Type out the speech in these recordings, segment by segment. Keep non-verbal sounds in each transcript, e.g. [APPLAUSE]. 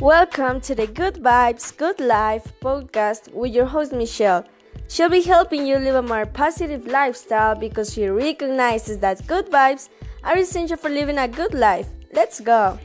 Welcome to the Good Vibes, Good Life podcast with your host Michelle. She'll be helping you live a more positive lifestyle because she recognizes that good vibes are essential for living a good life. Let's go!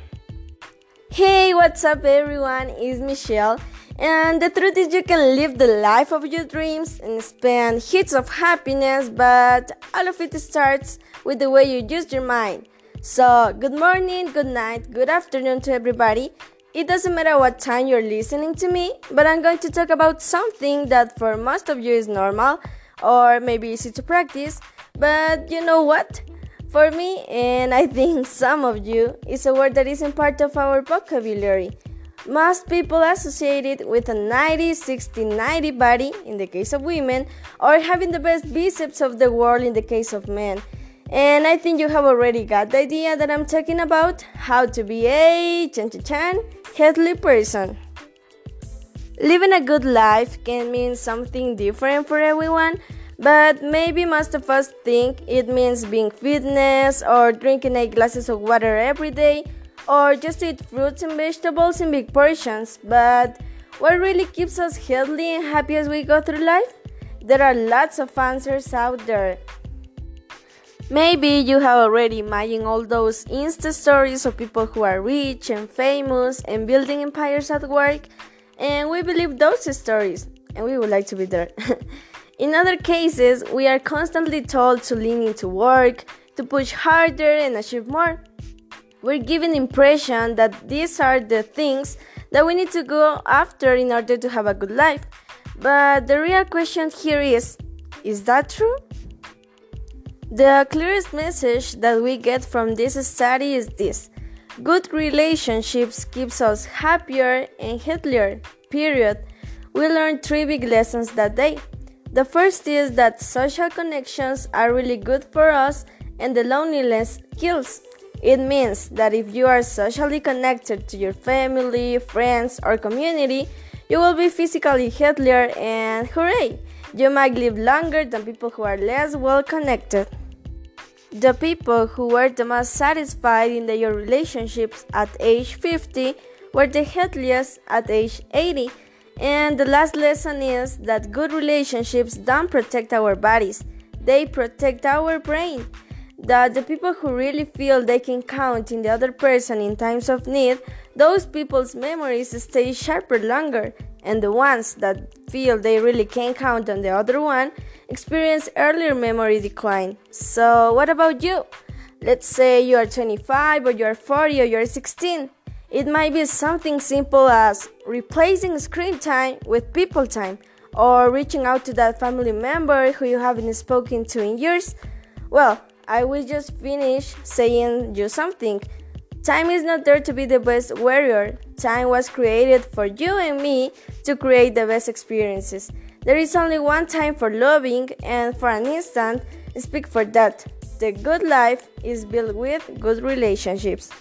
Hey, what's up, everyone? It's Michelle, and the truth is, you can live the life of your dreams and spend hits of happiness, but all of it starts with the way you use your mind. So, good morning, good night, good afternoon to everybody. It doesn't matter what time you're listening to me, but I'm going to talk about something that for most of you is normal or maybe easy to practice. But you know what? For me, and I think [LAUGHS] some of you, it's a word that isn't part of our vocabulary. Most people associate it with a 90, 60, 90 body in the case of women, or having the best biceps of the world in the case of men. And I think you have already got the idea that I'm talking about how to be a chan chan chan healthy person. Living a good life can mean something different for everyone, but maybe most of us think it means being fitness or drinking eight glasses of water every day or just eat fruits and vegetables in big portions. But what really keeps us healthy and happy as we go through life? There are lots of answers out there. Maybe you have already imagined all those Insta stories of people who are rich and famous and building empires at work, and we believe those stories, and we would like to be there. [LAUGHS] In other cases, we are constantly told to lean into work, to push harder and achieve more. We're given the impression that these are the things that we need to go after in order to have a good life. But the real question here is is that true? The clearest message that we get from this study is this. Good relationships keeps us happier and healthier. Period. We learned three big lessons that day. The first is that social connections are really good for us and the loneliness kills. It means that if you are socially connected to your family, friends, or community, you will be physically healthier and hooray! You might live longer than people who are less well connected. The people who were the most satisfied in their relationships at age 50 were the healthiest at age 80. And the last lesson is that good relationships don't protect our bodies, they protect our brain. That the people who really feel they can count in the other person in times of need, those people's memories stay sharper longer and the ones that feel they really can't count on the other one experience earlier memory decline. So, what about you? Let's say you are 25 or you are 40 or you are 16. It might be something simple as replacing screen time with people time or reaching out to that family member who you haven't spoken to in years. Well, I will just finish saying you something. Time is not there to be the best warrior. Time was created for you and me to create the best experiences. There is only one time for loving, and for an instant, speak for that. The good life is built with good relationships.